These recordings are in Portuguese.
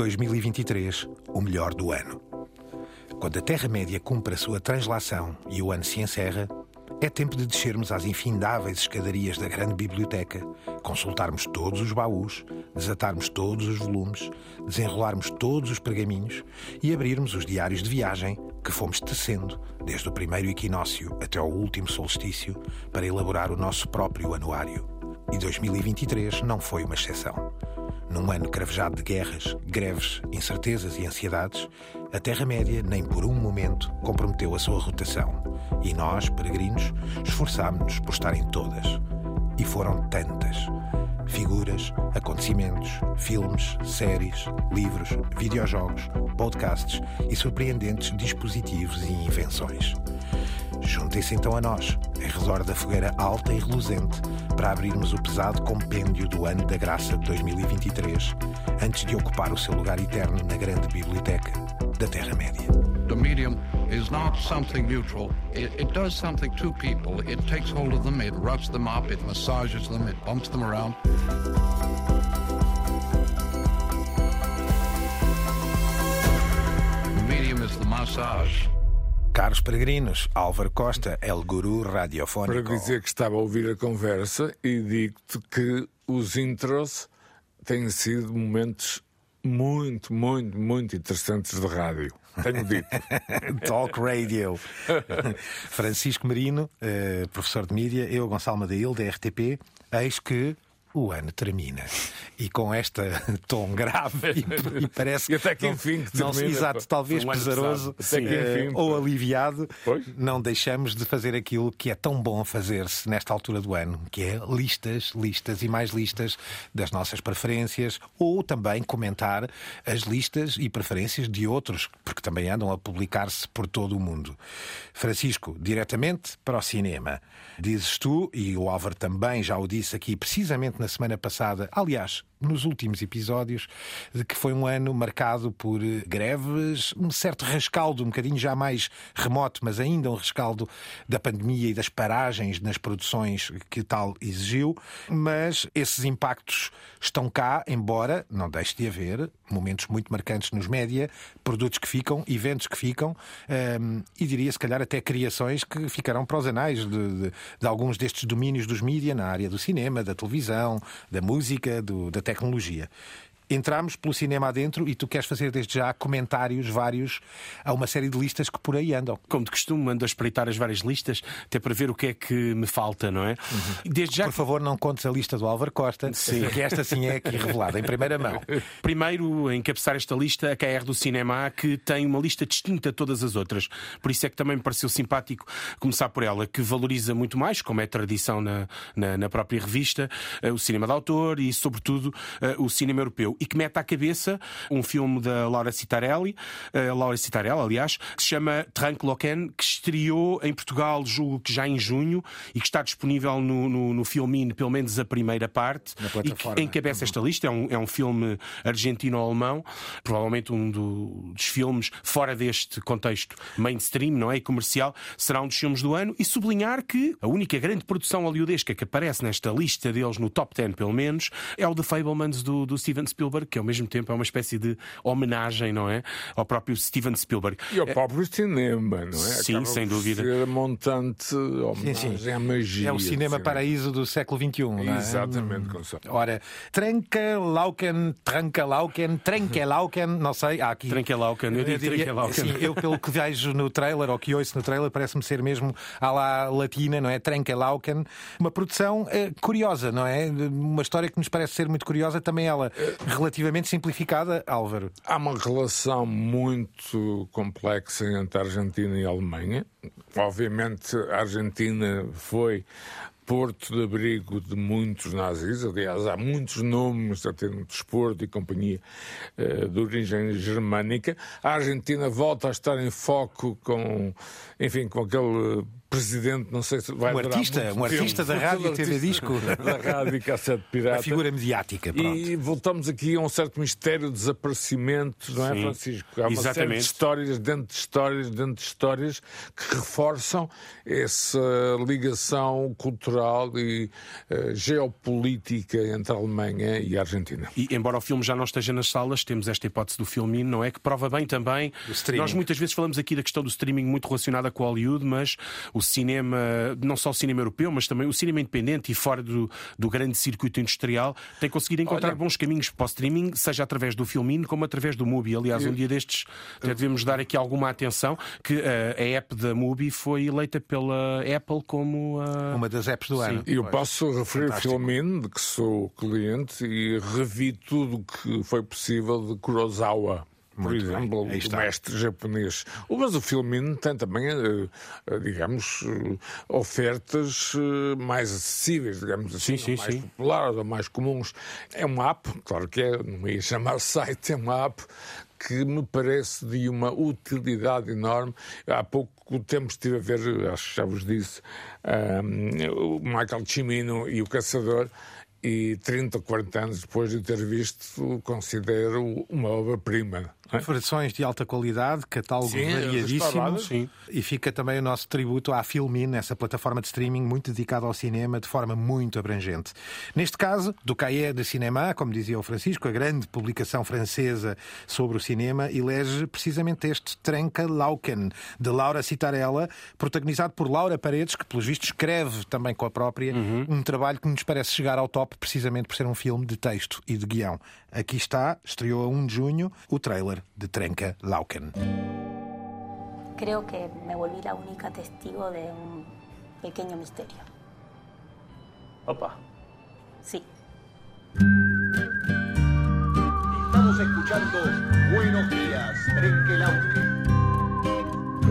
2023, o melhor do ano. Quando a Terra-média cumpre a sua translação e o ano se encerra, é tempo de descermos às infindáveis escadarias da grande biblioteca, consultarmos todos os baús, desatarmos todos os volumes, desenrolarmos todos os pergaminhos e abrirmos os diários de viagem que fomos tecendo desde o primeiro equinócio até ao último solstício para elaborar o nosso próprio anuário. E 2023 não foi uma exceção. Num ano cravejado de guerras, greves, incertezas e ansiedades, a Terra-média nem por um momento comprometeu a sua rotação. E nós, peregrinos, esforçámos-nos por estar em todas. E foram tantas. Figuras, acontecimentos, filmes, séries, livros, videojogos, podcasts e surpreendentes dispositivos e invenções. Juntem-se então a nós, em redor da fogueira alta e reluzente, para abrirmos o pesado compêndio do ano da graça de 2023, antes de ocupar o seu lugar eterno na grande biblioteca da Terra-média. The medium is not something neutral. It, it does something to people. It takes hold of them, it rubs them up, it massages them, it bumps them around. The medium is the massage. Caros peregrinos, Álvaro Costa, El Guru Radiofónico. Para dizer que estava a ouvir a conversa e digo-te que os intros têm sido momentos muito, muito, muito interessantes de rádio. Tenho dito. Talk Radio. Francisco Marino, eh, professor de mídia, eu, Gonçalo Madail, da RTP, eis que o ano termina. E com esta tom grave e, e parece até que não- enfim que não se termina, exato, talvez Um pesaroso que eh, enfim, ou aliviado, Pois. não deixamos de fazer aquilo que é tão bom fazer-se nesta altura do ano, que é listas, listas e mais listas das nossas preferências, ou também comentar as listas e preferências de outros, porque também andam a publicar-se por todo o mundo. Francisco, diretamente para o cinema. Dizes tu, e o Álvaro também já o disse aqui precisamente na semana passada, aliás, nos últimos episódios, de que foi um ano marcado por eh, greves, um certo rescaldo, um bocadinho já mais remoto, mas ainda um rescaldo da pandemia e das paragens nas produções que tal exigiu. Mas esses impactos estão cá, embora não deixe de haver momentos muito marcantes nos média, produtos que ficam, eventos que ficam, ehm, e diria se calhar até criações que ficarão para os anais de, de- de alguns destes domínios dos mídia na área do cinema, da televisão, da música, do- da tecnologia. Entramos pelo cinema adentro e tu queres fazer desde já comentários vários a uma série de listas que por aí andam. Como de costume, ando a espreitar as várias listas, até para ver o que é que me falta, não é? Desde já, Por favor, não contes a lista do Álvaro Costa, Sim. que esta sim é aqui revelada, em primeira mão. primeiro a encabeçar esta lista, a KR do Cinema, que tem uma lista distinta de todas as outras. Por isso é que também me pareceu simpático começar por ela, que valoriza muito mais, como é tradição na, na, na própria revista, eh, o cinema de autor e, sobretudo, eh, o cinema europeu. E que mete à cabeça um filme da Laura Citarelli, eh, Laura Citarelli, aliás, que se chama Trank Loken, que estreou em Portugal, julgo que já em junho, e que está disponível no, no, no Filmin, pelo menos a primeira parte, Na e que encabeça esta lista. É um, é um filme argentino-alemão, provavelmente um do- dos filmes fora deste contexto mainstream, não é? E comercial, será um dos filmes do ano. E sublinhar que a única grande produção hollywoodesca que aparece nesta lista deles, no top 10 pelo menos, é o The Fablemans do, do Steven Spielberg, que ao mesmo tempo é uma espécie de homenagem, não é? Ao próprio Steven Spielberg. E ao próprio cinema, não é? Sim, Acaba sem dúvida. Ser a montante homenagem à magia. É o cinema paraíso do século XXI, não é? Exatamente, Gonçalo. Ora, Tranca Lauken, Tranca Lauken, Tranca Lauken, não sei, há aqui. Tranquilauken, eu digo diria- Tranquilauken. Sim, eu pelo que vejo no trailer, ou que ouço no trailer, parece-me ser mesmo à la latina, não é? Tranca Lauken. Uma produção eh, curiosa, não é? Uma história que nos parece ser muito curiosa, também ela relativamente simplificada, Álvaro. Há uma relação muito complexa entre a Argentina e a Alemanha. Obviamente, a Argentina foi porto de abrigo de muitos nazis. Aliás, há muitos nomes até no desporto e companhia eh, de origem germânica. A Argentina volta a estar em foco com, enfim, com aquele presidente, não sei se vai Um artista, um artista da rádio e TV Disco. Da rádio e cassete pirata. A figura mediática, pronto. E voltamos aqui a um certo mistério de desaparecimentos, não é, Sim, Francisco? Há uma série de histórias dentro de histórias, dentro de histórias, que reforçam essa ligação cultural e eh, geopolítica entre a Alemanha e a Argentina. E embora o filme já não esteja nas salas, temos esta hipótese do filme, não é? Que prova bem também. Nós muitas vezes falamos aqui da questão do streaming muito relacionada com Hollywood, mas o cinema, não só o cinema europeu, mas também o cinema independente e fora do, do grande circuito industrial, tem conseguido encontrar Olha- bons caminhos para o streaming, seja através do filminho como através do Mubi. Aliás, um dia destes até devemos dar aqui alguma atenção que eh, a app da Mubi foi eleita pela Apple como a. Uma das apps do ano. E eu posso referir Fantástico. Filmin, de que sou cliente, e revi tudo o que foi possível de Kurosawa. Por Muito bem. exemplo, Aí o mestre japonês. Mas o Filmin tem também, eh, eh, digamos, eh, ofertas mais acessíveis, digamos assim, Sim, sim, mais sim. populares ou mais comuns. É uma app, claro que é, não ia chamar site, é uma app que me parece de uma utilidade enorme. Há pouco tempo estive a ver, acho que já vos disse, ahm, o Michael Cimino e o Caçador. E 30 ou 40 anos depois de ter visto, considero uma obra-prima. Não é? Versões de alta qualidade, catálogo Sim, variadíssimo. Sim. E fica também o nosso tributo à Filmin, essa plataforma de streaming muito dedicada ao cinema de forma muito abrangente. Neste caso, do Cahiers de Cinema, como dizia o Francisco, a grande publicação francesa sobre o cinema, elege precisamente este Trenca Lauken, de Laura Citarella, protagonizado por Laura Paredes, que pelos vistos escreve também com a própria um trabalho que nos parece chegar ao top precisamente por ser um filme de texto e de guião. Aqui está, estreou a 1 de junho, o trailer de Trenca Lauken. Creo que me volví la única testigo de un pequeño misterio. Opa. Sí. Estamos escuchando Buenos Días, Trenquelauque.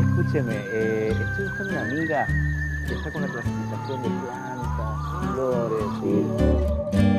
Escúcheme, eh, estoy buscando una amiga que está con la clasificación de plantas, flores y...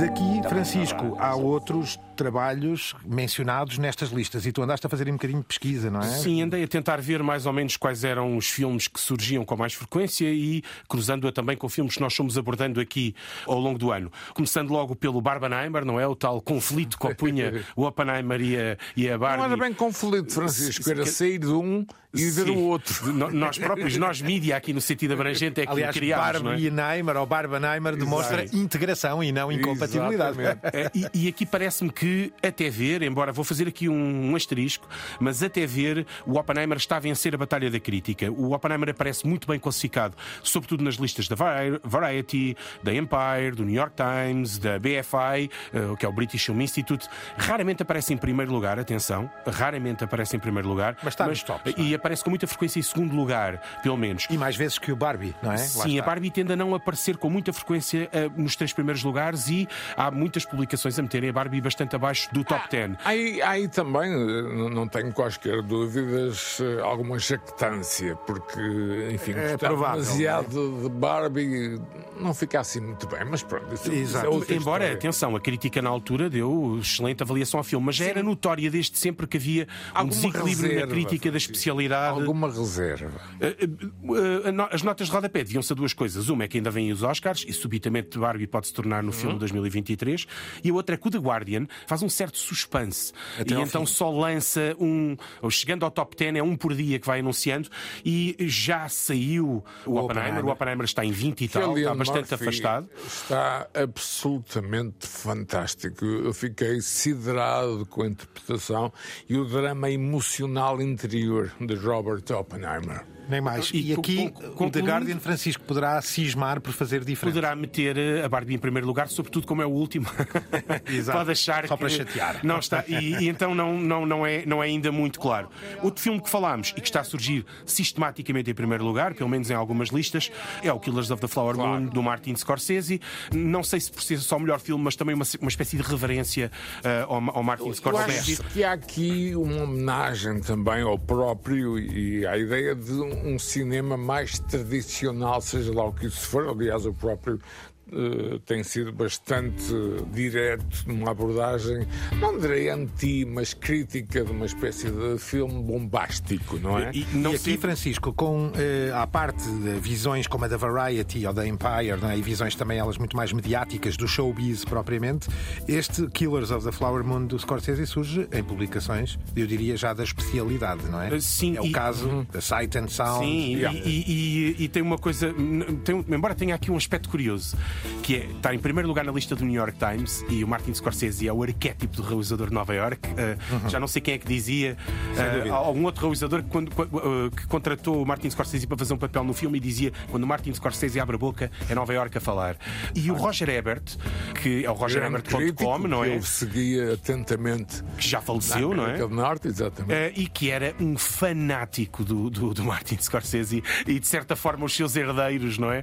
Daqui, Francisco, há outros trabalhos mencionados nestas listas e tu andaste a fazer um bocadinho de pesquisa, não é? Sim, andei a tentar ver mais ou menos quais eram os filmes que surgiam com mais frequência e cruzando-a também com filmes que nós fomos abordando aqui ao longo do ano. Começando logo pelo Barbenheimer, não é? O tal conflito que opunha o Oppenheimer e a, e a Barbie. Não era bem conflito, Francisco, era sair de um e ver Sim. o outro. Nós próprios, nós mídia aqui no sentido abrangente é que Aliás, o criámos, não é? Barbenheimer ou Barbenheimer demonstra integração e não incompatibilidade. É, e, e aqui parece-me que, até ver, embora vou fazer aqui um, um asterisco, mas até ver, o Oppenheimer está a vencer a batalha da crítica. O Oppenheimer aparece muito bem classificado, sobretudo nas listas da Vari- Variety, da Empire, do New York Times, da BFI, eh, que é o British Film Institute. Raramente aparece em primeiro lugar, atenção, raramente aparece em primeiro lugar. Mas está nos tops, é? E aparece com muita frequência em segundo lugar, pelo menos. E mais vezes que o Barbie, não é? Sim, a Barbie tende a não aparecer com muita frequência eh, nos três primeiros lugares e há muitas publicações a meterem a Barbie bastante abaixo do top 10. Aí, aí também eh, não- tenho quaisquer dúvidas, eh, alguma jactância, porque, enfim, É gostar provável, demasiado de Barbie não fica assim muito bem, mas pronto. Isso, isso Exato. é Embora, história. atenção, a crítica na altura deu excelente avaliação ao filme, mas já era notória desde sempre que havia um Alguma desequilíbrio na reserva, crítica da Francisco. Especialidade. Alguma reserva. Eh, eh, eh, As notas de rodapé deviam-se a duas coisas. Uma é que ainda vêm os Oscars e subitamente Barbie pode se tornar no filme de 2023. E a outra é que o The Guardian faz um certo suspense. Até e então fim. só lança um. Chegando ao top 10, é um por dia que vai anunciando. E já saiu o, Oppenheimer. Oppenheimer. O Oppenheimer está em 20 e tal, está bastante Murphy afastado. Está absolutamente fantástico. Eu fiquei siderado com a interpretação e o drama emocional interior de Robert Oppenheimer. Nem mais. E E, aqui o The Guardian Francisco poderá cismar por fazer diferente. Poderá meter eh, a Barbie em primeiro lugar, sobretudo como é o último. Exato. Pode achar Só que para chatear. Não está, e, e então não, não, não, é, não é ainda muito claro. Outro filme que falámos e que está a surgir sistematicamente em primeiro lugar, pelo menos em algumas listas, é o Killers of the Flower Moon, do Martin Scorsese. Não sei se por ser só o melhor filme, mas também uma, uma espécie de reverência eh, ao, ao Martin Eu Scorsese. acho que há aqui uma homenagem também ao próprio e à ideia de um cinema mais tradicional, seja lá o que isso for. Aliás, o próprio eh, tem sido bastante direto numa abordagem, não direi anti, mas crítica de uma espécie de filme bombástico, não é? E não e aqui, sei- Francisco, com à parte de visões como a da Variety ou da Empire, não é? e visões também elas muito mais mediáticas do showbiz propriamente, este Killers of the Flower Moon do Scorsese surge em publicações, eu diria já da especialidade, não é? Eh, sim, é o e- caso da Sight and Sound. Sim, Yeah. e, e- e tem uma coisa, tem- embora tenha aqui um aspecto curioso, que é está em primeiro lugar na lista do New York Times e o Martin Scorsese é o arquétipo do realizador de Nova York. Uh, Já não sei quem é que dizia, uh, algum outro realizador que, quando- uh, que contratou o Martin Scorsese para fazer um papel no filme e dizia quando o Martin Scorsese abre a boca é Nova York a falar. E o Roger Ebert, que é o RogerEbert.com, não que é? Eu seguia atentamente Que já faleceu, não é? Norte, exatamente. E que era um fanático do, do, do Martin Scorsese e de certa forma os seus herdeiros, não é?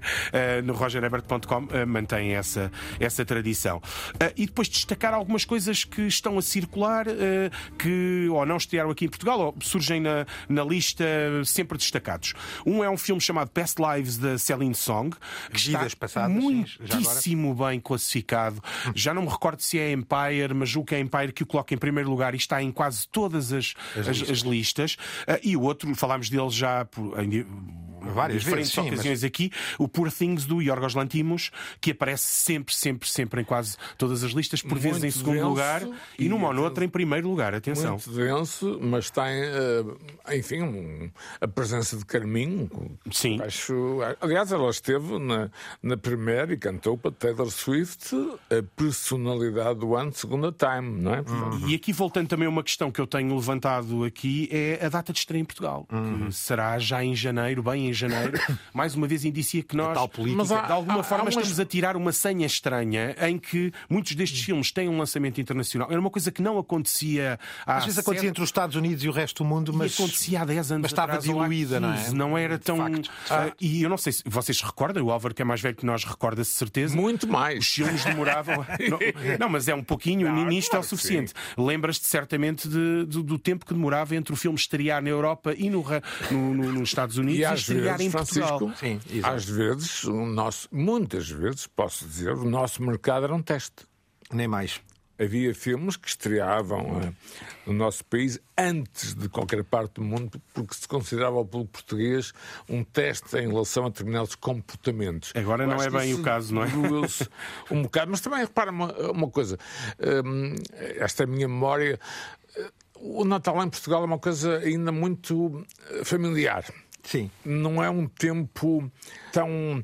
No RogerEbert.com mantém essa, essa tradição. Eh, e depois destacar algumas coisas que estão a circular, eh, que ou não estrearam aqui em Portugal ou surgem na, na lista sempre destacados. Um é um filme chamado Past Lives da Celine Song, que Vidas está passadas, sim, muitíssimo bem classificado. Já não me recordo se é Empire, mas julgo que é Empire que o coloca em primeiro lugar e está em quase todas as, as, as listas. Ah, e o outro, falámos dele já por, em, Várias diferentes vezes, sim, ocasiões aqui, o Poor Things do Yorgos Lantimos, que aparece sempre, sempre, sempre em quase todas as listas, por vezes em segundo denso lugar e e numa ou noutra em primeiro lugar. Atenção. Muito denso, mas tem, eh, enfim, um- a presença de Carminho. Sim. Acho, aliás, ela esteve na, na primeira e cantou para Taylor Swift a personalidade do ano, segunda time, não é? E aqui voltando também a uma questão que eu tenho levantado aqui é a data de estreia em Portugal, que será já em janeiro, bem em janeiro. Mais uma vez indicia que nós, tal política. Há- de alguma há- forma, há umas- estamos a tirar uma senha estranha em que muitos destes filmes têm um lançamento internacional. Era uma coisa que não acontecia há Às vezes acontecia entre os Estados Unidos e o resto do mundo, mas e acontecia há 10 anos mas estava atrás, diluída, não é? 15, Não era De tão. facto. Ah, e eu não sei se vocês se recordam, o Álvaro, que é mais velho que nós, recorda-se de certeza. Muito Os mais. filmes demoravam. não, não, mas é um pouquinho, Não, nisto claro é o suficiente. Lembras-te certamente de- do, do tempo que demorava entre o filme estrear na Europa e no, no- no- nos Estados Unidos E e, vezes, em Portugal. Francisco, Sim, exato. às vezes, o nosso, muitas vezes, posso dizer, o nosso mercado era um teste. nem mais. Havia filmes que estreavam eh, no nosso país antes de qualquer parte do mundo, porque se considerava pelo português um teste em relação a determinados comportamentos. Agora Eu não é bem o caso, não é? um bocado, mas também repara uma, uma coisa. hum, esta é a minha memória. O Natal em Portugal é uma coisa ainda muito eh, familiar Sim. não é um tempo tão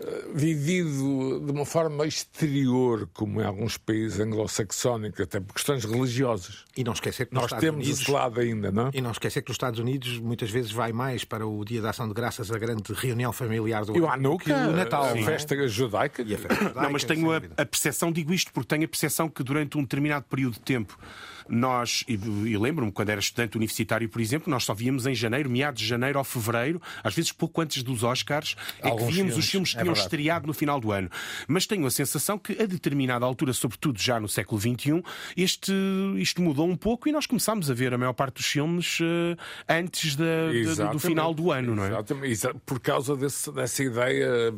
eh, vivido de uma forma exterior como em alguns países anglo-saxónicos, até por questões religiosas. E não esquecer que nos Nós Estados temos Unidos... esse lado ainda, não é? E não esquecer que nos Estados Unidos muitas vezes vai mais para o Dia da Ação de Graças, a grande reunião familiar do E o ano, do que Hanukkah, o Natal. a não é? festa judaica. E a festa Não, judaica, mas sem tenho a, a percepção, digo isto porque tenho a percepção que durante um determinado período de tempo nós, e, e lembro-me quando era estudante universitário, por exemplo, nós só víamos em janeiro, meados de janeiro ou fevereiro, às vezes pouco antes dos Oscars, é que víamos os filmes, filmes que é tinham verdade. estreado no final do ano. Mas tenho a sensação que a determinada altura, sobretudo já no século XXI, este, isto mudou um pouco e nós começámos a ver a maior parte dos filmes eh, antes da- da- do final do ano, não é? Exatamente. Exa- Por causa desse- dessa ideia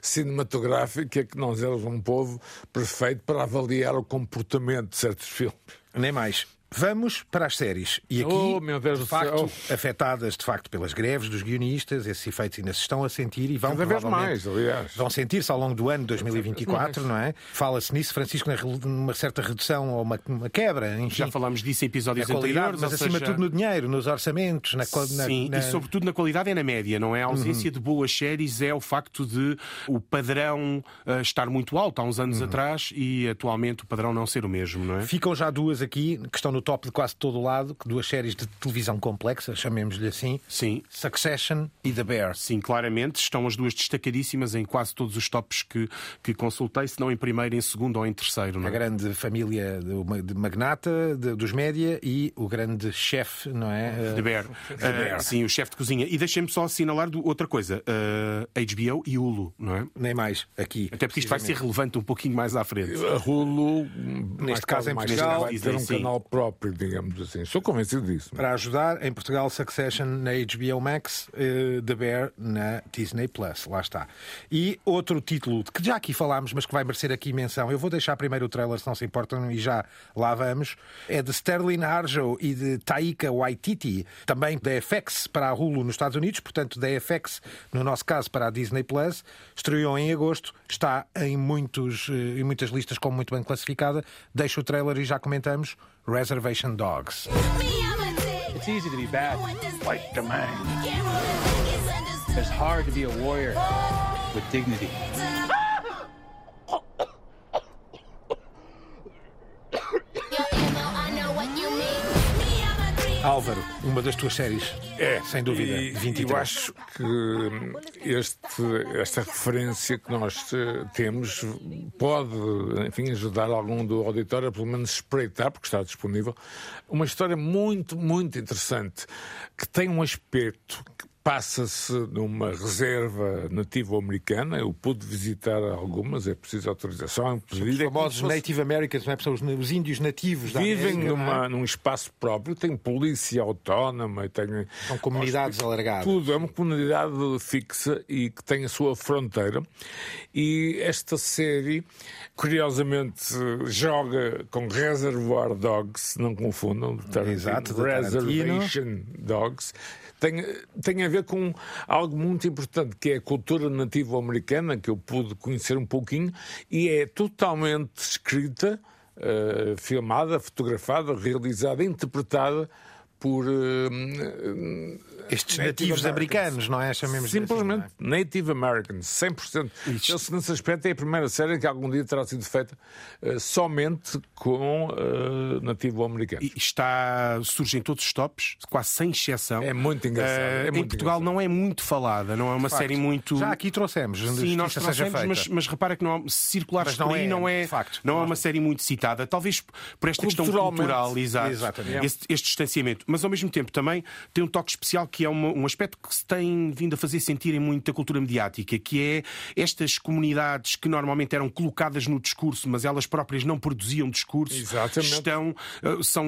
psico-cinematográfica que nós éramos um povo perfeito para avaliar o comportamento de certos filmes. Nem mais. Vamos para as séries. E aqui, Oh, de facto, afetadas de facto pelas greves dos guionistas, esses efeitos ainda se estão a sentir e vão Cada vez mais, aliás. Vão sentir-se ao longo do ano de 2024, não é? Fala-se nisso, Francisco, na numa certa redução ou uma, uma quebra, enfim, Já falámos disso em na episódios qualidade, anteriores. mas acima de seja- tudo no dinheiro, nos orçamentos, na, na, Sim, na- e sobretudo na qualidade é na média, não é? A ausência de boas séries é o facto de o padrão ah, estar muito alto há uns anos atrás e atualmente o padrão não ser o mesmo, não é? Ficam já duas aqui, que estão no top de quase todo o lado, que duas séries de televisão complexa, chamemos-lhe assim. Sim. Succession e The Bear. Sim, claramente estão as duas destacadíssimas em quase todos os tops que, que consultei, se não em primeiro, em segundo ou em terceiro. Não A é? grande família de, de magnata de- dos média e o grande chefe, não é? The Bear. Ah, sim, o chefe de cozinha. E deixem-me só assinalar do- outra coisa: ah, HBO e Hulu, não é? Nem mais aqui. Até porque isto vai ser relevante um pouquinho mais à frente. A Hulu, neste caso em mais Portugal, tarde, vai ter um sim. canal próprio. Próprio, digamos assim. Estou convencido disso. Para ajudar, em Portugal, Succession na HBO Max, uh, The Bear na Disney Plus. Lá está. E outro título que já aqui falámos, mas que vai merecer aqui menção. Eu vou deixar primeiro o trailer, se não se importam, e já lá vamos. É de Sterling Harjo e de Taika Waititi, também da FX para a Hulu nos Estados Unidos, portanto da FX, no nosso caso, para a Disney Plus. Estreou em agosto, está em, muitos, eh, em muitas listas como muito bem classificada. Deixo o trailer e já comentamos. Reservation Dogs. It's easy to be bad, like the man. It's hard to be a warrior with dignity. Álvaro, uma das tuas séries. É, sem dúvida. E, 23. Eu acho que hum, este, esta referência que nós eh, temos pode, enfim, ajudar algum do auditório a pelo menos espreitar, porque está disponível, uma história muito, muito interessante, que tem um aspecto que passa-se numa reserva nativa-americana. Eu pude visitar algumas, é preciso autorização. Os famosos Native Americans, não é? São os, os índios nativos da Vivem América, não é? numa, num espaço próprio, tem polícia autónoma, tem, São comunidades alargadas. tudo, é uma comunidade fixa e que tem a sua fronteira. E esta série, curiosamente, joga com Reservoir Dogs, não confundam, Exato. Reservation Dogs. Tem, tem a ver com algo muito importante, que é a cultura nativa-americana, que eu pude conhecer um pouquinho, e é totalmente escrita, eh, filmada, fotografada, realizada, interpretada por eh, Estes nativos americanos, não é? Chamemos Simplesmente assim, não Native Americans, 100%. Esse, nesse aspecto, é a primeira série que algum dia terá sido feita eh, somente com uh, nativo-americanos. E está, surge em todos os tops, quase sem exceção. É muito engraçado, é em muito Portugal engraçado. não é muito falada, não é uma série muito. Já aqui trouxemos. Sim, nós trouxemos, mas, mas repara que não há, circulares Mas não por aí é, não é, facto. não é uma série muito citada. Talvez por esta questão cultural, exato. Este, este distanciamento. Mas ao mesmo tempo também tem um toque especial que é uma- um aspecto que se tem vindo a fazer sentir em muita cultura mediática, que é estas comunidades que normalmente eram colocadas no discurso, mas elas próprias não produziam discurso, Exatamente. estão, eh, são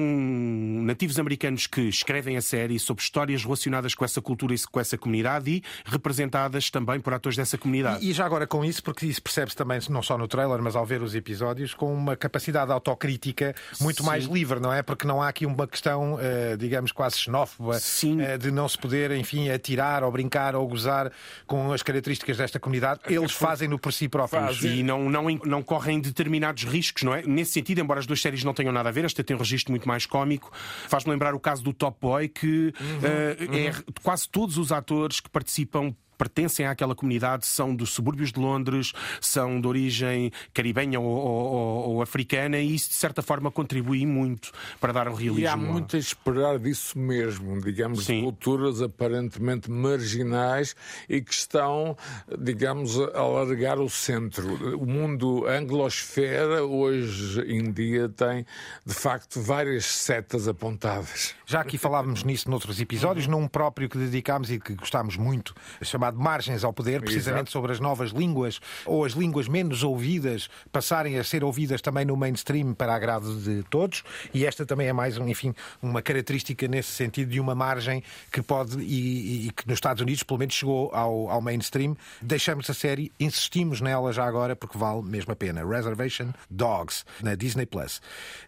nativos americanos que escrevem a série sobre histórias relacionadas com essa cultura e com essa comunidade e representadas também por atores dessa comunidade. E e já agora com isso, porque isso percebe-se também, não só no trailer, mas ao ver os episódios, com uma capacidade autocrítica muito Sim. mais livre, não é? Porque não há aqui uma questão, eh, digamos, quase xenófoba, Sim. eh, de não se poder, enfim, atirar ou brincar ou gozar com as características desta comunidade. Eles fazem-no por si próprios. Fazem. E não, não, não correm determinados riscos, não é? Nesse sentido, embora as duas séries não tenham nada a ver, esta tem um registro muito mais cómico. Faz-me lembrar o caso do Top Boy, que eh, é quase todos os atores que participam. Pertencem àquela comunidade, são dos subúrbios de Londres, são de origem caribenha ou, ou- ou- africana, e isso de certa forma contribui muito para dar um realismo. E há muito a esperar disso mesmo, digamos, de Sim. culturas aparentemente marginais e que estão, digamos, a alargar o centro. O mundo anglosfera, hoje em dia, tem, de facto, várias setas apontadas. Já aqui falávamos nisso noutros episódios, num próprio que dedicámos e que gostámos muito, chamado Margens ao Poder, precisamente Exato. sobre as novas línguas ou as línguas menos ouvidas passarem a ser ouvidas também no mainstream para agrado de todos. E esta também é mais, enfim, uma característica nesse sentido de uma margem que pode e, e que nos Estados Unidos pelo menos chegou ao, ao mainstream. Deixamos a série, insistimos nela já agora porque vale mesmo a pena. Reservation Dogs na Disney Plus.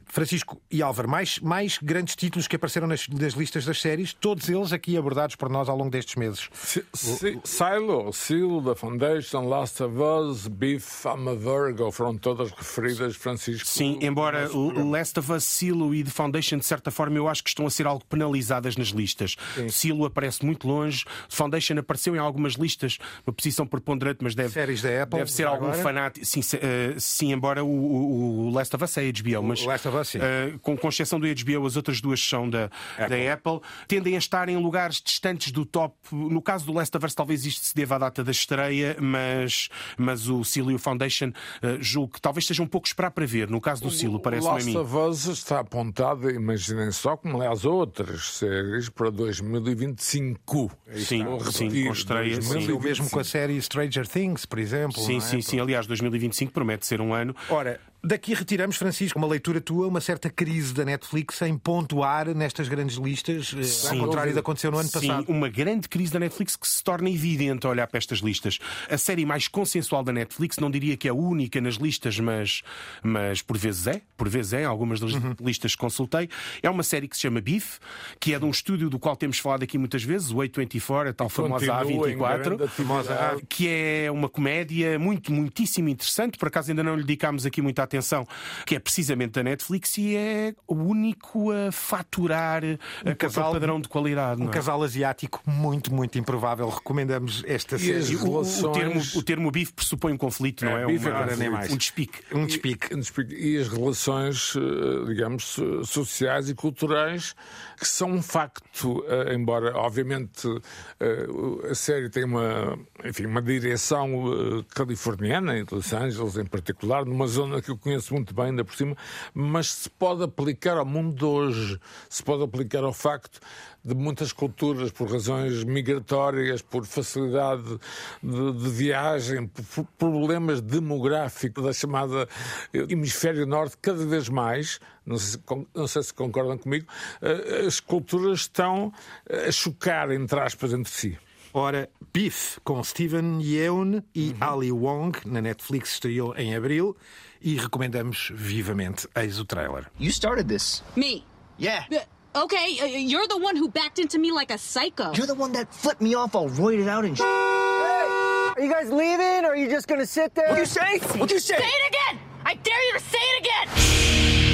Francisco e Álvaro, mais, mais grandes títulos que apareceram nas, nas listas das séries, todos eles aqui abordados por nós ao longo destes meses. Si- si- Silo, Silo, The Foundation, Last of Us, Beef, I'm a Virgo, foram todas referidas, Francisco. Sim, embora. Last of Us, Silo e The Foundation, de certa forma, eu acho que estão a ser algo penalizadas nas listas. Silo aparece muito longe, The Foundation apareceu em algumas listas, uma posição preponderante, mas deve, Séries da Apple, deve ser algum agora? fanático. Sim, se- eh, sim, embora o, o- o Last of Us é HBO, mas O Last of Us, sim. eh, com, com exceção do HBO, as outras duas são da da Apple, tendem a estar em lugares distantes do top. No caso do Last of Us, talvez isto se deva à data da estreia, mas, mas o Silo e o Foundation eh, julgo que talvez seja um pouco esperar para ver. No caso do Silo, parece-me a mim. Us está apontada, imaginem só, como aliás outras séries, para 2025. Sim, sim, com estreia, sim. 2025. O mesmo com a série Stranger Things, por exemplo. Sim, não é? sim, sim. Aliás, 2025 promete ser um ano. Ora, Daqui retiramos, Francisco, uma leitura tua, uma certa crise da Netflix em pontuar nestas grandes listas, eh, Sim. ao contrário do que aconteceu no ano Sim, passado. uma grande crise da Netflix que se torna evidente a olhar para estas listas. A série mais consensual da Netflix, não diria que é a única nas listas, mas, mas por vezes é, por vezes é, algumas das Uhum. listas que consultei. É uma série que se chama Beef, que é de um estúdio do qual temos falado aqui muitas vezes, o 824, a tal famosa Continua em A24 grande atividade. que é uma comédia muito, muitíssimo interessante. Por acaso ainda não lhe dedicámos aqui muita atenção, que é precisamente da Netflix e é o único a faturar a casal- padrão de qualidade. Um não é? casal asiático muito, muito improvável. Recomendamos esta série. as E o, o relações- termo, o termo bife pressupõe um conflito, não é? bife Uma- agora nem mais. Um despique. Um despique. E, um despique. E as relações, eh, digamos, so- sociais e culturais, que são um facto, eh, embora, obviamente, eh, a série tem uma, enfim, uma direção californiana, em Los Angeles em particular, numa zona que eu conheço muito bem, ainda por cima, mas se pode aplicar ao mundo de hoje, se pode aplicar ao facto de muitas culturas, por razões migratórias, por facilidade de, de viagem, por, problemas demográficos da chamada hemisfério norte, cada vez mais, não sei se, não sei se concordam comigo, eh, as culturas estão a chocar, entre aspas, entre si. Ora, Beef, com Steven Yeun e Uhum. Ali Wong, na Netflix estreou em abril e recomendamos vivamente. Eis o trailer. You started this. Me. Yeah. Uh, Okay, uh, you're the one who backed into me like a psycho. You're the one that flipped me off all roided out and sh- Are you guys leaving or are you just gonna sit there? What'd you say? What'd you say? Say it again! I dare you to say it again!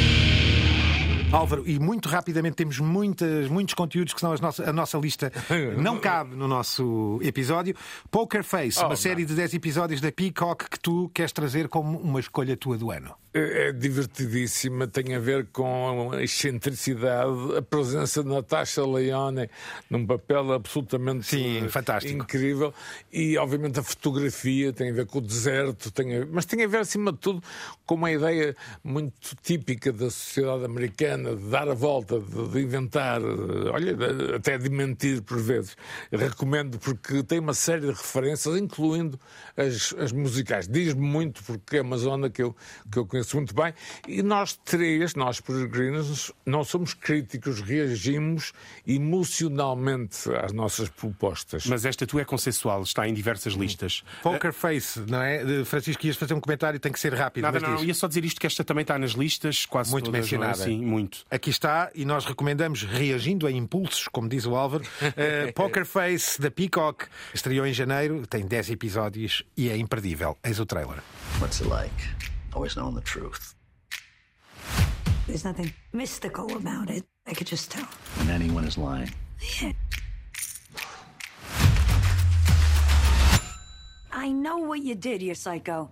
Álvaro, e muito rapidamente temos muitas, muitos conteúdos que são as nossa, a nossa lista não cabe no nosso episódio. Poker Face, Oh, uma não. série de 10 episódios da Peacock que tu queres trazer como uma escolha tua do ano. É é divertidíssima, tem a ver com a excentricidade, a presença de Natasha Leone num papel absolutamente Sim, fantástico. incrível e obviamente a fotografia tem a ver com o deserto, tem a- mas tem a ver acima de tudo com uma ideia muito típica da sociedade americana de dar a volta, de, de inventar, eh, olha, até de mentir por vezes. Recomendo porque tem uma série de referências, incluindo as, as musicais. Diz-me muito porque é uma zona que eu, que eu conheço muito bem. E nós três, nós peregrinos, não somos críticos, reagimos emocionalmente às nossas propostas. Mas esta tua é consensual, está em diversas listas. Poker Face, não é? Francisco, ias fazer um comentário, tem que ser rápido. Nada, mas não, diz. ia só dizer isto que esta também está nas listas, quase Muito todas, é? mencionada. Sim, muito. Aqui está, e nós recomendamos, reagindo a impulsos, como diz o Álvaro, eh, Poker Face da Peacock. Estreou em janeiro, tem 10 episódios e é imperdível. Eis o trailer. What's it like? Always knowing the truth. There's nothing mystical about it. I could just tell. When anyone is lying. I know what you did, you psycho.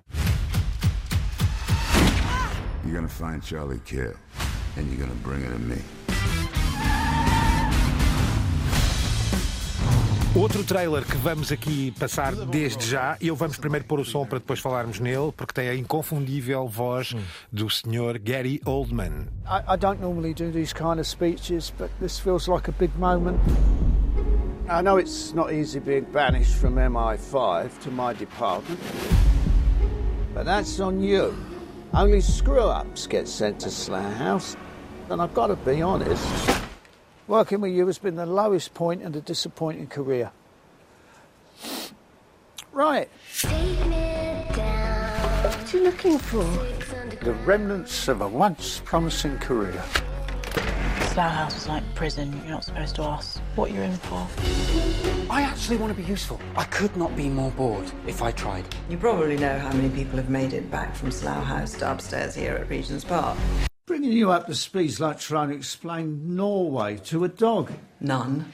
You're gonna find Charlie Kidd, and you're gonna bring it to me. Outro trailer que vamos aqui passar desde já, e eu vamos primeiro pôr o som para depois falarmos nele, porque tem a inconfundível voz do Sr. Gary Oldman. I, I don't normally do these kind of speeches, but this feels like a big moment. I know it's not easy being banished from MI5 to my department, but that's on you. Only screw ups get sent to Slough House, and I've got to be honest. Working with you has been the lowest point in a disappointing career. Right. What are you looking for? The remnants of a once promising career. Slough House is like prison. You're not supposed to ask what you're in for. I actually want to be useful. I could not be more bored if I tried. You probably know how many people have made it back from Slough House to upstairs here at Regent's Park. Bringing you up to speed's like trying to explain Norway to a dog. None.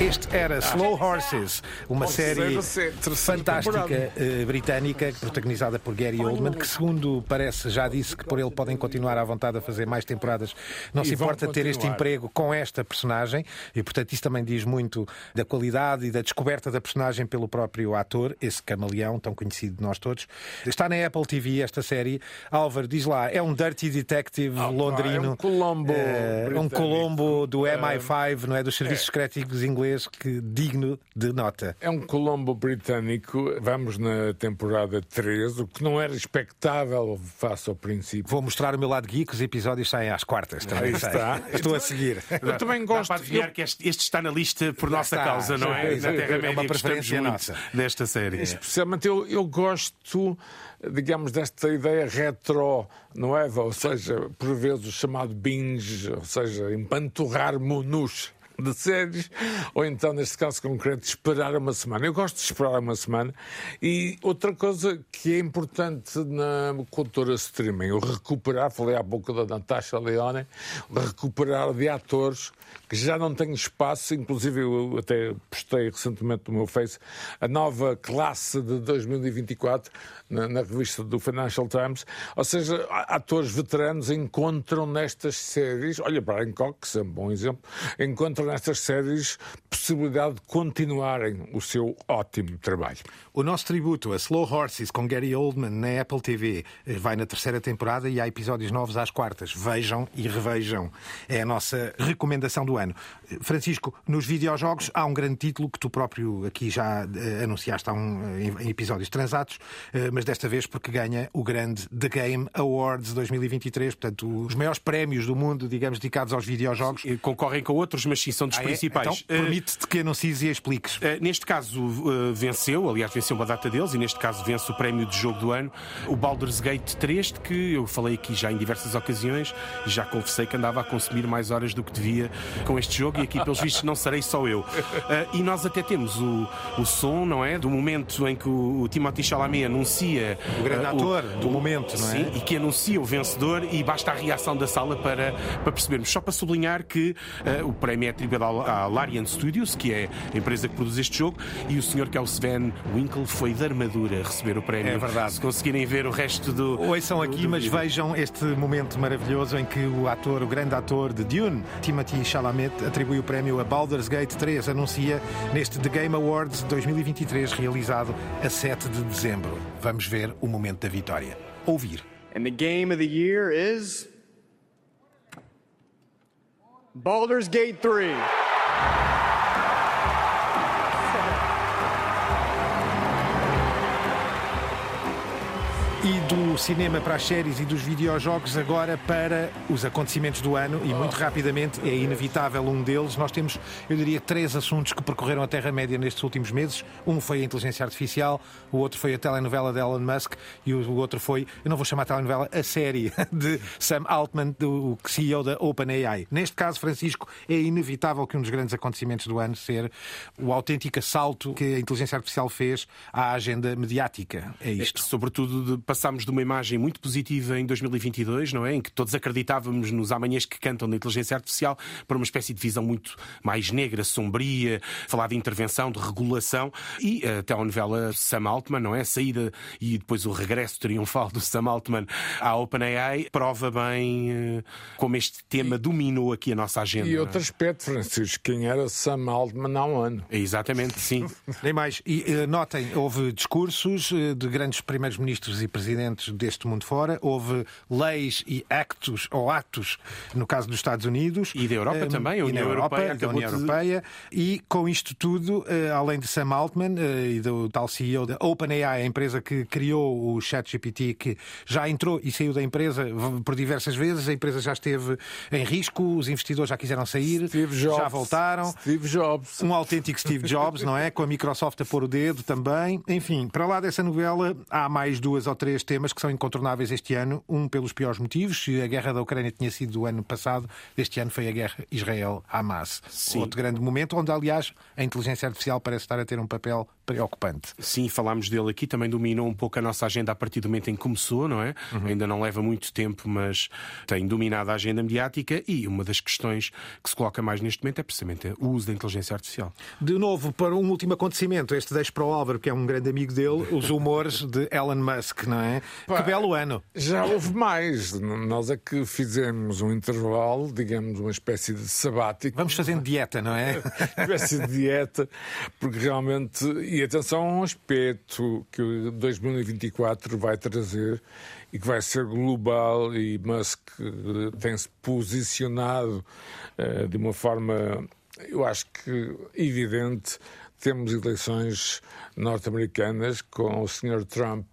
Este era Slow Horses, uma seja, série fantástica eh, britânica, protagonizada por Gary Oldman, que, segundo parece, já disse que por ele podem continuar à vontade a fazer mais temporadas. Não E se importa ter este emprego com esta personagem, e portanto isso também diz muito da qualidade e da descoberta da personagem pelo próprio ator, esse camaleão tão conhecido de nós todos. Está na Apple TV esta série. Álvaro, diz lá, é um Dirty Detective Ah, londrino. é um Colombo eh, um. Colombo do MI5, não é? Dos serviços secretos ingleses. Inglês que digno de nota. É um Colombo britânico. Vamos na temporada 3, o que não era expectável face ao princípio. Vou mostrar o meu lado geek, os episódios saem às quartas. Também Aí está. Estou a seguir. Eu também gosto. Dá para adivinhar que este, este está na lista por nossa está, causa, não é? é, Na é Terra-média uma gostamos preferência nossa. desta série. Especialmente eu, eu gosto, digamos, desta ideia retro, não é? Ou seja, por vezes o chamado binge, ou seja, empanturrar menus de séries, ou então, neste caso concreto, esperar uma semana. Eu gosto de esperar uma semana. E outra coisa que é importante na cultura streaming, o recuperar, falei há pouco da Natasha Leone, recuperar de atores que já não têm espaço, inclusive eu até postei recentemente no meu Face a nova classe de 2024 na, na revista do Financial Times, ou seja, atores veteranos encontram nestas séries, olha para Hancock, que é um bom exemplo, encontram nestas séries possibilidade de continuarem o seu ótimo trabalho. O nosso tributo a Slow Horses com Gary Oldman na Apple TV vai na terceira temporada e há episódios novos às quartas. Vejam e revejam. É a nossa recomendação do ano. Francisco, nos videojogos há um grande título que tu próprio aqui já eh, anunciaste há um, eh, em, episódios transatos, eh, mas desta vez porque ganha o grande The Game Awards 2023, portanto, os maiores prémios do mundo, digamos, dedicados aos videojogos. Concorrem com outros, mas sim são dos Ah, é? principais. Então, Eh, permite-te que anuncies e expliques. Uh, neste caso uh, venceu, aliás venceu uma data deles e neste caso vence o prémio de jogo do ano, o Baldur's Gate 3, de que eu falei aqui já em diversas ocasiões e já confessei que andava a consumir mais horas do que devia com este jogo e aqui pelos vistos não serei só eu. E nós até temos o, o som, não é? Do momento em que o, o Timothy Chalamet anuncia O grande ator do momento, não é? Sim, e que anuncia o vencedor e basta a reação da sala para, para percebermos. Só para sublinhar que o prémio é atribuído à Larian Studios, que é a empresa que produz este jogo, e o senhor que é o Sven Winkle foi de armadura receber o prémio. É verdade. Se conseguirem ver o resto do. Ouçam aqui, do mas vídeo. vejam este momento maravilhoso em que o ator, o grande ator de Dune, Timothy Chalamet, atribui o prémio a Baldur's Gate 3, anuncia neste The Game Awards 2023, realizado a 7 de dezembro. Vamos ver o momento da vitória. Ouvir. And the game of the year is Baldur's Gate 3. E do cinema para as séries e dos videojogos agora para os acontecimentos do ano e muito rapidamente é inevitável um deles. Nós temos, eu diria, três assuntos que percorreram a Terra-média nestes últimos meses. Um foi a inteligência artificial, o outro foi a telenovela de Elon Musk e o outro foi, eu não vou chamar telenovela, a série de Sam Altman, do CEO da OpenAI. Neste caso, Francisco, é inevitável que um dos grandes acontecimentos do ano ser o autêntico assalto que a inteligência artificial fez à agenda mediática. É isto. Sobretudo, de, passámos de uma imagem muito positiva em 2022, não é? Em que todos acreditávamos nos amanhãs que cantam da inteligência artificial, para uma espécie de visão muito mais negra, sombria, falar de intervenção, de regulação. E a telenovela Sam Altman, não é? A saída e depois o regresso triunfal do Sam Altman à OpenAI prova bem eh, como este tema dominou aqui a nossa agenda. E é? outro aspecto, Francisco, quem era Sam Altman há um ano. Exatamente, sim. Nem mais. E eh, notem, houve discursos eh, de grandes primeiros ministros e presidentes deste mundo fora, houve leis e actos, ou atos, no caso dos Estados Unidos. E da Europa eh, também, a e União Europa, Europeia da União de- Europeia. E com isto tudo, eh, além de Sam Altman eh, e do tal CEO da OpenAI, a empresa que criou o ChatGPT, que já entrou e saiu da empresa por diversas vezes, a empresa já esteve em risco, os investidores já quiseram sair, Steve já Jobs. voltaram. Steve Jobs. Um autêntico Steve Jobs, não é? Com a Microsoft a pôr o dedo também. Enfim, para lá dessa novela, há mais duas ou três temas que são incontornáveis este ano. Um pelos piores motivos. Se a guerra da Ucrânia tinha sido do ano passado, este ano foi a guerra Israel-Hamas. Outro grande momento, onde, aliás, a inteligência artificial parece estar a ter um papel preocupante. Sim, falámos dele aqui, também dominou um pouco a nossa agenda a partir do momento em que começou, não é? Ainda não leva muito tempo, mas tem dominado a agenda mediática e uma das questões que se coloca mais neste momento é precisamente o uso da inteligência artificial. De novo, para um último acontecimento, este deixo para o Álvaro, que é um grande amigo dele, os humores de Elon Musk, não é? Pá, que belo ano! Já houve mais. Nós é que fizemos um intervalo, digamos, uma espécie de sabático. Vamos fazendo dieta, não é? Uma espécie de dieta, porque realmente. E atenção a um aspecto que o 2024 vai trazer e que vai ser global, e Musk eh, tem-se posicionado eh, de uma forma Eu acho que, evidente, temos eleições norte-americanas com o Sr. Trump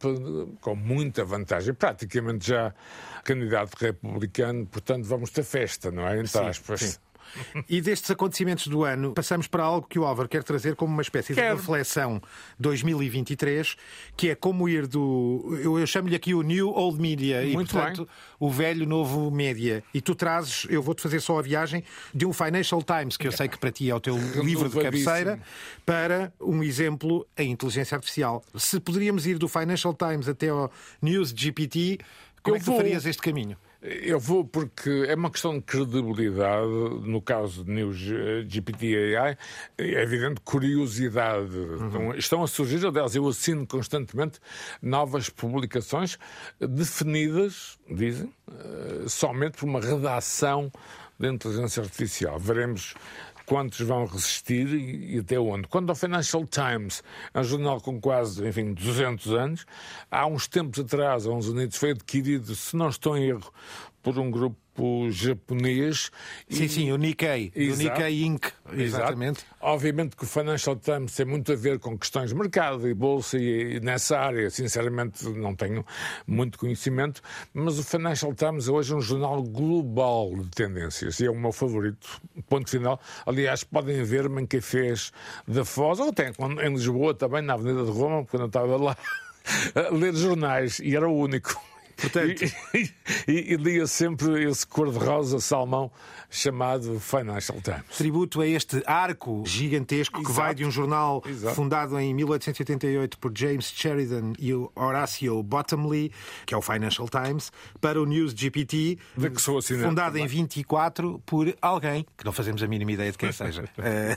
com muita vantagem, praticamente já candidato republicano, portanto vamos ter festa, não é? Entre Sim, aspas. sim. E destes acontecimentos do ano, passamos para algo que o Álvaro quer trazer como uma espécie Quero. de reflexão 2023, que é como ir do. Eu, eu chamo-lhe aqui o New Old Media e, Muito portanto, o velho novo média. E tu trazes, eu vou-te fazer só a viagem de um Financial Times, que eu sei que para ti é o teu livro de cabeceira, para um exemplo, a inteligência artificial. Se poderíamos ir do Financial Times até ao News GPT, como Eu é que tu vou. farias este caminho? Eu vou porque é uma questão de credibilidade, no caso de News eh, GPT AI, é evidente curiosidade. Então, estão a surgir, aliás, eu assino constantemente novas publicações definidas, dizem, eh, somente por uma redação da inteligência artificial. Veremos quantos vão resistir e, até onde. Quando ao Financial Times, é um jornal com quase, enfim, 200 anos, há uns tempos atrás, há uns anos, foi adquirido, se não estou em erro, por um grupo japonês. Sim, e- sim, o Nikkei, Exato. Nikkei Inc. Exato. Exatamente. Obviamente que o Financial Times tem muito a ver com questões de mercado e bolsa e, e nessa área, sinceramente, não tenho muito conhecimento, mas o Financial Times é hoje um jornal global de tendências e é o meu favorito, ponto final. Aliás, podem ver-me em cafés da Foz, ou até em Lisboa também, na Avenida de Roma, quando eu estava lá a ler jornais e era o único. Portanto- E, e, e lia sempre esse cor-de-rosa salmão chamado Financial Times. Tributo a este arco gigantesco que Exato. vai de um jornal Exato. fundado em 1888 por James Sheridan e o Horatio Bottomley, que é o Financial Times, para o News GPT, que fundado em também. 24 por alguém que não fazemos a mínima ideia de quem seja. Eh,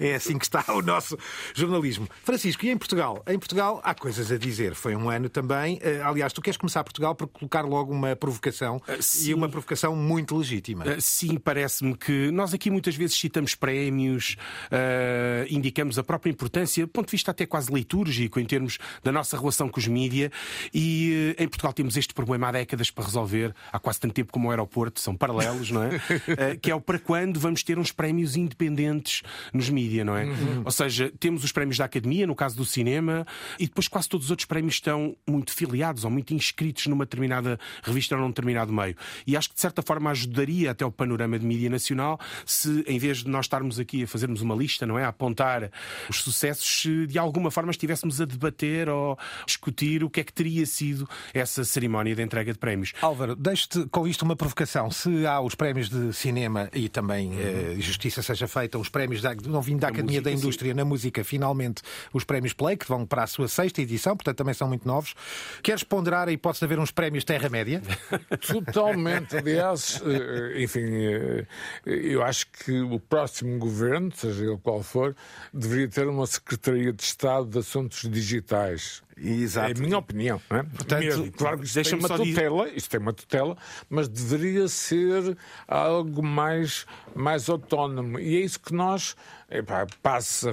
é assim que está o nosso jornalismo. Francisco, e em Portugal? Em Portugal há coisas a dizer. Foi um ano também. eh, Aliás, tu queres começar Portugal por colocar logo uma provocação e sim. uma provocação muito legítima. Uh, Sim, parece-me que nós aqui muitas vezes citamos prémios, uh, indicamos a própria importância, do ponto de vista até quase litúrgico, em termos da nossa relação com os mídia. E uh, em Portugal temos este problema há décadas para resolver, há quase tanto tempo como o aeroporto, são paralelos, não é? Uh, que é o para quando vamos ter uns prémios independentes nos mídia, não é? Ou seja, temos os prémios da academia, no caso do cinema, e depois quase todos os outros prémios estão muito filiados ou muito inscritos numa determinada revista ou num determinado meio. E acho que de certa forma ajudaria até o panorama de mídia nacional se, em vez de nós estarmos aqui a fazermos uma lista, não é? A apontar os sucessos, se de alguma forma estivéssemos a debater ou discutir o que é que teria sido essa cerimónia de entrega de prémios. Álvaro, deixe-te com isto uma provocação. Se há os prémios de cinema e também Uhum. eh, justiça seja feita, os prémios da, não vim da Academia música, da sim. Indústria na música, finalmente os prémios Play, que vão para a sua sexta edição, portanto também são muito novos. Queres ponderar a hipótese de haver uns prémios Terra-média? Totalmente. Aliás, eh, enfim, eh, eu acho que o próximo governo, seja ele qual for, deveria ter uma Secretaria de Estado de Assuntos Digitais. Exato. É a minha opinião. Não é? Portanto, Mesmo. Claro que isto tem uma só dizer- tutela, isto tem uma tutela, mas deveria ser algo mais, mais autónomo. E é isso que nós, epá, passa,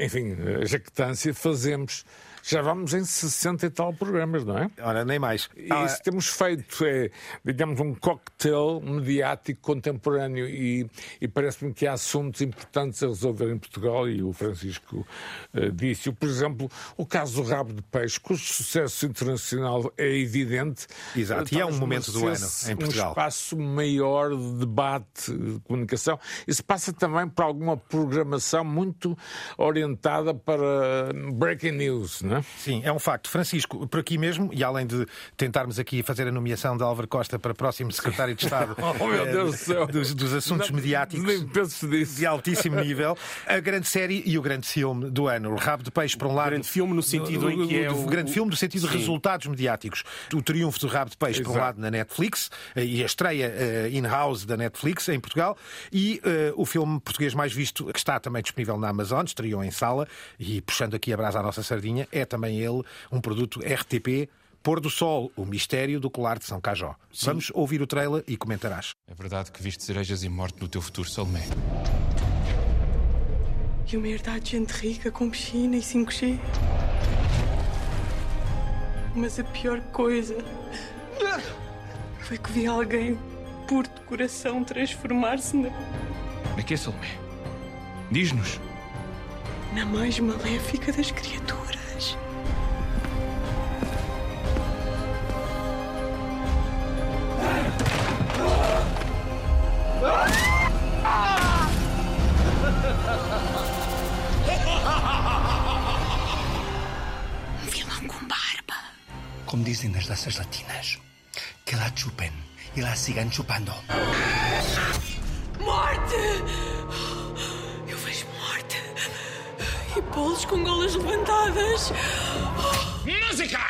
enfim, a jactância, fazemos. Já vamos em 60 e tal programas, não é? Ora, nem mais. E Ah, isso temos feito é, digamos, um cocktail mediático contemporâneo e, e parece-me que há assuntos importantes a resolver em Portugal e o Francisco eh, disse. Por exemplo, o caso do rabo de peixe, cujo sucesso internacional é evidente. Exato, e é um momento do ano em Portugal. Um espaço maior de debate, de comunicação. Isso passa também por alguma programação muito orientada para breaking news, não é? Sim, é um facto. Francisco, por aqui mesmo, e além de tentarmos aqui fazer a nomeação de Álvaro Costa para próximo secretário de Estado Oh, meu eh, Deus do céu. dos, dos assuntos Não, mediáticos Nem penso nisso. de altíssimo nível, a grande série e o grande filme do ano. O Rabo de Peixe, por um lado. grande filme no sentido em que é o o- grande filme no sentido de resultados mediáticos. O triunfo do Rabo de Peixe, por um Exato. lado, na Netflix, eh, e a estreia eh, in-house da Netflix em Portugal, e eh, o filme português mais visto, que está também disponível na Amazon, estreou em sala, e puxando aqui a brasa à nossa sardinha, é também ele um produto RTP. Pôr do Sol, o mistério do colar de São Cajó. Vamos ouvir o trailer e comentarás. É verdade que viste cerejas e morte no teu futuro, Salomé. E uma herdade de gente rica com piscina e 5G. Mas a pior coisa foi que vi alguém puro de coração transformar-se na. Na que é, Salomé? Diz-nos. Na mais maléfica das criaturas. Um vilão com barba. Como dicen las razas latinas, que la chupen y la sigan chupando. Morte! Bolos com golas levantadas. Música!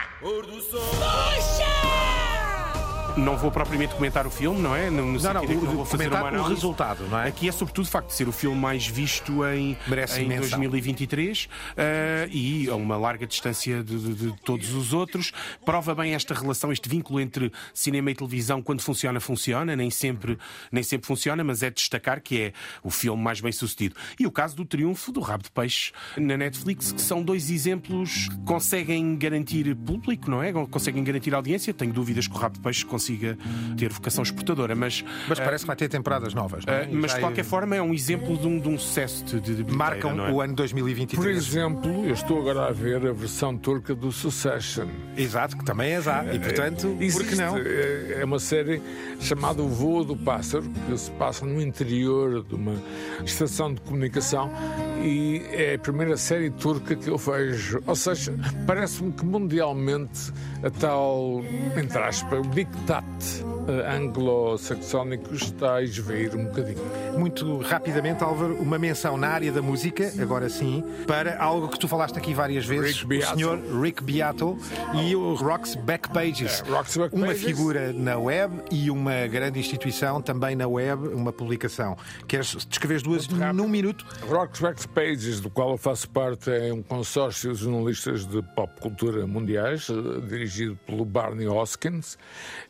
Não vou propriamente comentar o filme, não é? No, no Não, não, em que o- vou fazer uma o análise. resultado, não é? Aqui é sobretudo o facto de ser o filme mais visto em, Merece em menção. 2023 eh, e a uma larga distância de, de- de todos os outros. Prova bem esta relação, este vínculo entre cinema e televisão. Quando funciona, funciona. Nem sempre, nem sempre funciona, mas é de destacar que é o filme mais bem sucedido. E o caso do triunfo do Rabo de Peixe na Netflix, que são dois exemplos que conseguem garantir público, não é? Conseguem garantir audiência. Tenho dúvidas que o Rabo de Peixe consiga ter vocação exportadora, mas. Mas eh, parece que vai ter temporadas novas, não é? Uh, mas de qualquer forma é um exemplo de um, de um sucesso de, de, de Marcam não é? o ano 2023. Por exemplo, eu estou agora a ver a versão turca do Succession. Exato, que também é já. E portanto, por que Existe, não? É é uma série chamada O Voo do Pássaro, que se passa no interior de uma estação de comunicação e é a primeira série turca que eu vejo. Ou seja, parece-me que mundialmente a tal, entre aspas, diktat eh, anglo-saxónico está a esvair um bocadinho. Muito rapidamente, Álvaro, uma menção na área da música, agora sim, para algo que tu falaste aqui várias vezes, Rick o senhor Rick Beato e o Rock's Backpages. É, Rock's. Uma figura na web e uma grande instituição também na web, uma publicação. Queres descrever as duas num minuto? Rock's Backpages, do qual eu faço parte, é um consórcio de jornalistas de pop cultura mundiais, eh, dirigido pelo Barney Hoskins.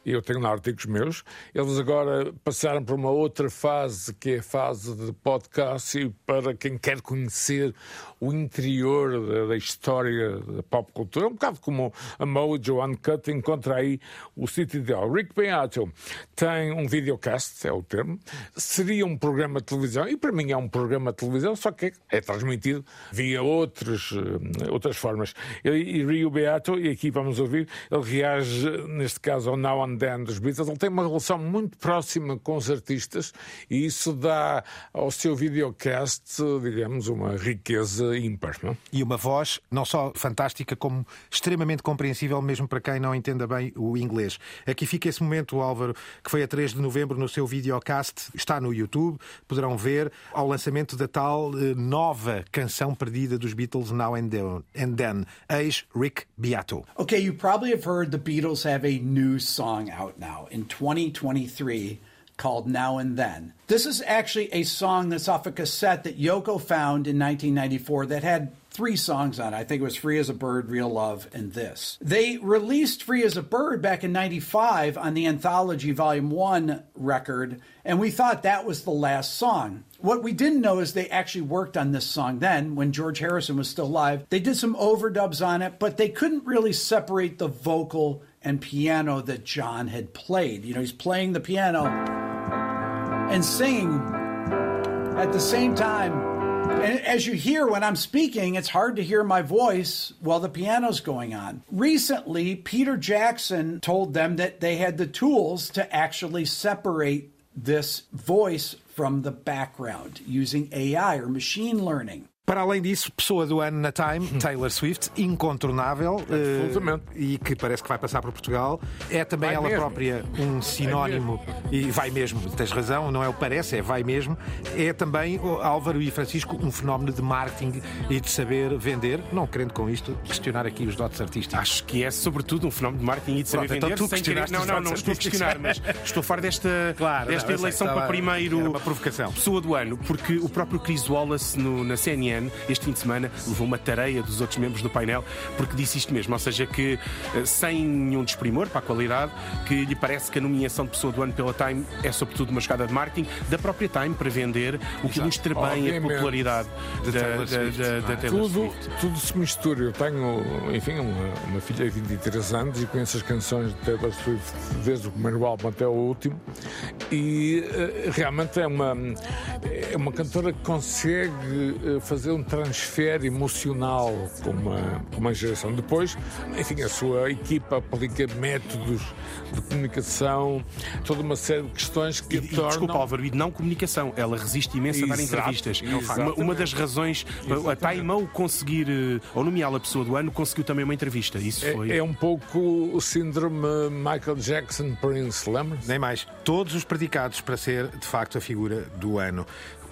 Eu tenho lá artigos meus. Eles agora passaram para uma outra fase, que é a fase de podcast, e para quem quer conhecer o interior da, da história da pop cultura, um bocado como a Mojo Uncut, encontra aí o sítio ideal. Rick Beato tem um videocast, é o termo, seria um programa de televisão, e para mim é um programa de televisão, só que é transmitido via outros, eh, outras formas. E, e Rio Beato, e aqui vamos ouvir, ele reage, neste caso, ao Now and Then dos Beatles, ele tem uma relação muito próxima com os artistas, e isso dá ao seu videocast, digamos, uma riqueza ímpar. Não? E uma voz não só fantástica, como extremamente compreensível, mesmo para quem não entenda bem o inglês. Aqui fica esse momento, Álvaro, que foi a 3 de novembro no seu videocast, está no YouTube, poderão ver ao lançamento da tal eh, nova canção perdida dos Beatles, Now and Then, and then ex Rick Beato. Okay, you probably have heard the Beatles have a new song out now in 2023 called Now and Then. This is actually a song that's off a cassette that Yoko found in 1994 that had three songs on it. I think it was Free as a Bird, Real Love, and this. They released Free as a Bird back in 95 on the Anthology Volume 1 record, and we thought that was the last song. What we didn't know is they actually worked on this song then when George Harrison was still alive. They did some overdubs on it, but they couldn't really separate the vocal and piano that John had played. You know, he's playing the piano and singing at the same time. And as you hear when I'm speaking, it's hard to hear my voice while the piano's going on. Recently, Peter Jackson told them that they had the tools to actually separate this voice from the background using AI or machine learning. Para além disso, pessoa do ano na Time, Taylor Swift, incontornável Absolutamente. e que parece que vai passar por Portugal. É também Vai ela mesmo. própria um sinónimo, e vai mesmo, tens razão, não é o parece, é vai mesmo. É também, Álvaro e Francisco, um fenómeno de marketing e de saber vender, não querendo com isto questionar aqui os dotes artísticos. Acho que é sobretudo um fenómeno de marketing e de saber Pronto, então vender. tu sem querer... Não, não, não estou a questionar, mas estou a falar desta, Claro, desta não, sei, eleição estava- para primeiro uma provocação. pessoa do ano, porque o próprio Chris Wallace no- na CNN CNN este fim de semana levou uma tareia dos outros membros do painel porque disse isto mesmo, ou seja, que eh, sem nenhum desprimor para a qualidade, que lhe parece que a nomeação de pessoa do ano pela Time é sobretudo uma jogada de marketing da própria Time para vender, o que ilustra bem Obviamente. a popularidade da, Taylor da, Swift, da- não é? da Taylor Tudo, Swift. tudo se mistura. Eu tenho, enfim, uma, uma filha de 23 anos e conheço as canções de Taylor Swift desde o primeiro álbum até o último. E eh, realmente é uma, é uma cantora que consegue eh, fazer um transfer emocional com uma, com uma geração. Depois, enfim, a sua equipa aplica métodos de comunicação, toda uma série de questões que E, e, tornam. desculpa, Álvaro, e não comunicação. Ela resiste imenso a dar Exato, entrevistas. Uma, exatamente. uma das razões, a Time ao conseguir, eh, ou nomeá-la pessoa do ano, conseguiu também uma entrevista. Isso foi. É, é um pouco o síndrome Michael Jackson Prince, lembra? Nem mais. Todos os predicados para ser, de facto, a figura do ano.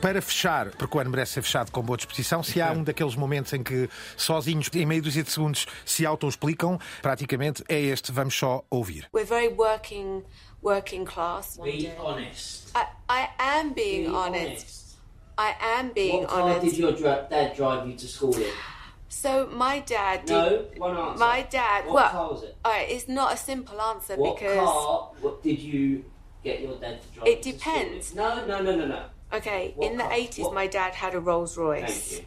Para fechar, porque o ano merece ser fechado com boa disposição, se há um daqueles momentos em que sozinhos, em meio dúzia de segundos, se auto-explicam, praticamente é este. Vamos só ouvir. We're very working, working class. Be honest. I, I am being Be honest. honest. I am being what car honest. did your dra- dad drive you to school in? So my dad did. No, one answer. My dad. What well, car was it? all right, it's not a simple answer What because car what did you get your dad to drive it you to school in? depends. No, no, no, no, no. Okay, What in the car? eighties, What- my dad had a Rolls Royce.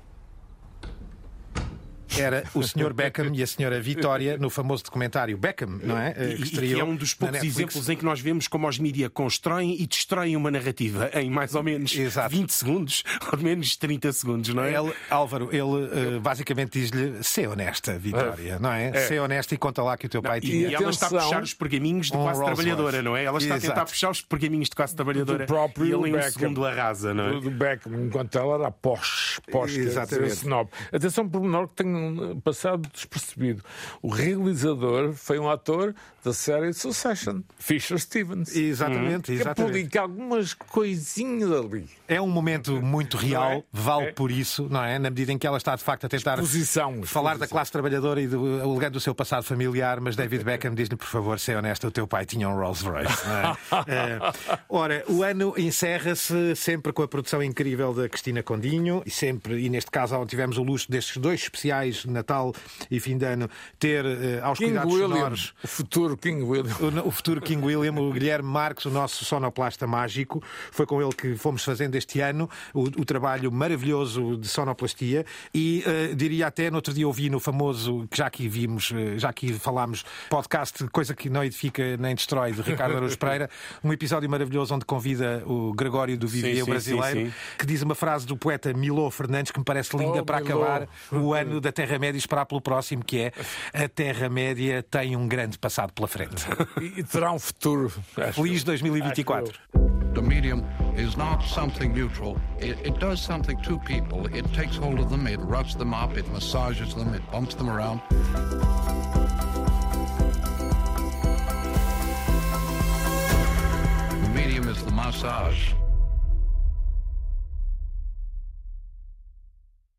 Thank you. Era o Sr. Beckham e a Sra. Vitória no famoso documentário Beckham, não é? E, Eh, e que estreou é um dos poucos exemplos em que nós vemos como os mídia constroem e destroem uma narrativa em mais ou menos 20 segundos, ou menos 30 segundos, não é? Ele, Álvaro, ele eh, basicamente diz-lhe: ser honesta, Vitória, não é? É. Ser honesta e conta lá que o teu pai E, tinha. ela está a puxar os pergaminhos de um Rolls trabalhadora, não é? Ela está a tentar Exato. puxar os pergaminhos de classe trabalhadora do próprio e ele em um Beckham. segundo arrasa, não é? Do, Beckham, enquanto ela era posh, posh quer dizer, Exatamente. snob. Atenção por menor que tenho passado despercebido. O realizador foi um ator da série Succession, Fisher Stevens. Exatamente, que exatamente. aplica algumas coisinhas ali. É um momento muito real, é? vale É. por isso, não é? Na medida em que ela está de facto a tentar Exposição, falar da classe trabalhadora e do, alegando do seu passado familiar, mas David Beckham diz-lhe, por favor, ser honesta, o teu pai tinha um Rolls Royce. É? Eh, ora, o ano encerra-se sempre com a produção incrível da Cristina Condinho e sempre, e neste caso, onde tivemos o luxo destes dois especiais, Natal e fim de ano, ter eh, aos King cuidados William, sonoros o futuro King William. o, o futuro King William, o Guilherme Marques, o nosso sonoplasta mágico. Foi com ele que fomos fazendo este ano o, o trabalho maravilhoso de sonoplastia e eh, diria até, no outro dia ouvi no famoso, que já aqui vimos, eh, já aqui falámos, podcast Coisa que não edifica nem destrói, de Ricardo Araújo Pereira, um episódio maravilhoso onde convida o Gregório do Vivier brasileiro, sim, sim. que diz uma frase do poeta Milô Fernandes que me parece linda Oh, para Milô. acabar o ano da Terra-média e esperar pelo próximo, que é a Terra-média tem um grande passado pela frente. E terá um futuro. Feliz eu. 2024. Acho eu. The medium is not something neutral. It, it does something to people. It takes hold of them, it rubs them up, it massages them, it bumps them around. The medium is the massage.